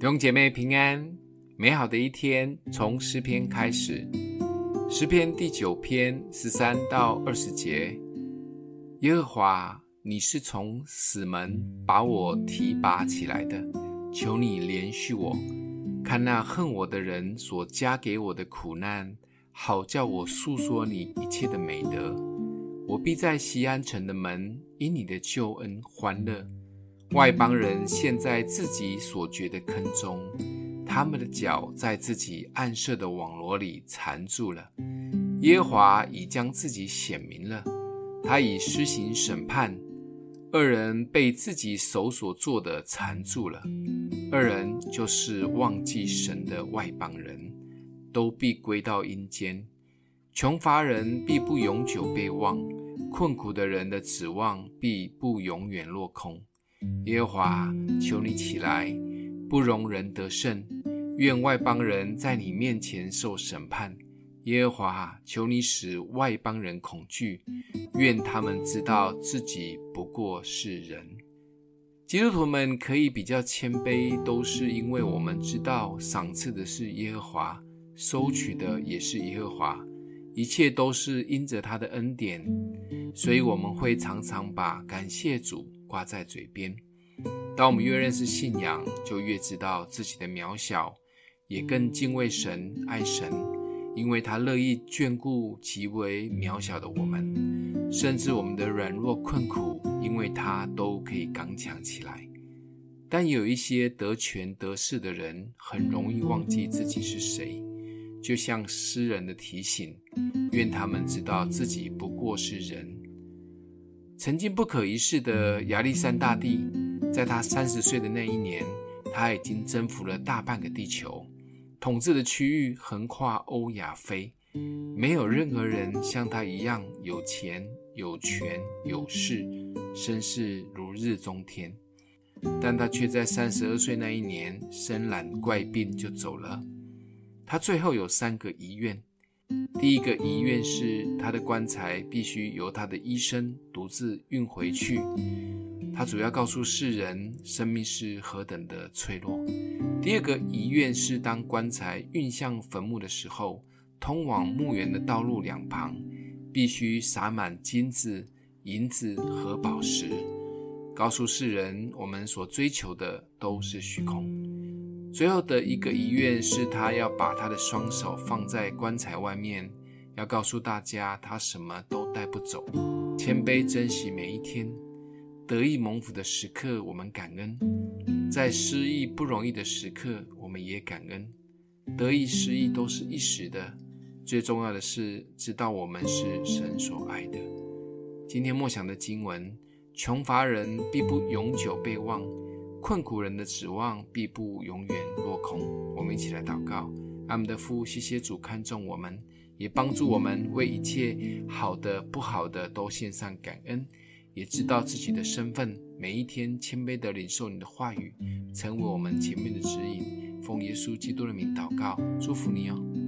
弟兄姐妹平安，美好的一天从诗篇开始。诗篇第九篇十三到二十节：耶和华，你是从死门把我提拔起来的，求你怜恤我，看那恨我的人所加给我的苦难，好叫我述说你一切的美德。我必在西安城的门因你的救恩欢乐。外邦人陷在自己所掘的坑中，他们的脚在自己暗设的网罗里缠住了。耶华已将自己显明了，他已施行审判。二人被自己手所做的缠住了，二人就是忘记神的外邦人，都必归到阴间。穷乏人必不永久被忘，困苦的人的指望必不永远落空。耶和华，求你起来，不容人得胜。愿外邦人在你面前受审判。耶和华，求你使外邦人恐惧。愿他们知道自己不过是人。基督徒们可以比较谦卑，都是因为我们知道赏赐的是耶和华，收取的也是耶和华，一切都是因着他的恩典，所以我们会常常把感谢主挂在嘴边。当我们越认识信仰，就越知道自己的渺小，也更敬畏神、爱神，因为他乐意眷顾极为渺小的我们，甚至我们的软弱困苦，因为他都可以刚强起来。但有一些得权得势的人，很容易忘记自己是谁，就像诗人的提醒：愿他们知道自己不过是人。曾经不可一世的亚历山大帝，在他三十岁的那一年，他已经征服了大半个地球，统治的区域横跨欧亚非，没有任何人像他一样有钱、有权、有势，声势如日中天。但他却在三十二岁那一年生染怪病就走了。他最后有三个遗愿。第一个遗愿是，他的棺材必须由他的医生独自运回去。他主要告诉世人，生命是何等的脆弱。第二个遗愿是，当棺材运向坟墓的时候，通往墓园的道路两旁必须洒满金子、银子和宝石，告诉世人，我们所追求的都是虚空。最后的一个遗愿是，他要把他的双手放在棺材外面，要告诉大家他什么都带不走。谦卑珍惜每一天，得意蒙福的时刻我们感恩，在失意不容易的时刻我们也感恩。得意失意都是一时的，最重要的是知道我们是神所爱的。今天默想的经文：穷乏人必不永久被忘。困苦人的指望必不永远落空。我们一起来祷告：阿们的父，谢谢主看重我们，也帮助我们为一切好的、不好的都献上感恩，也知道自己的身份。每一天谦卑地领受你的话语，成为我们前面的指引。奉耶稣基督的名祷告，祝福你哦。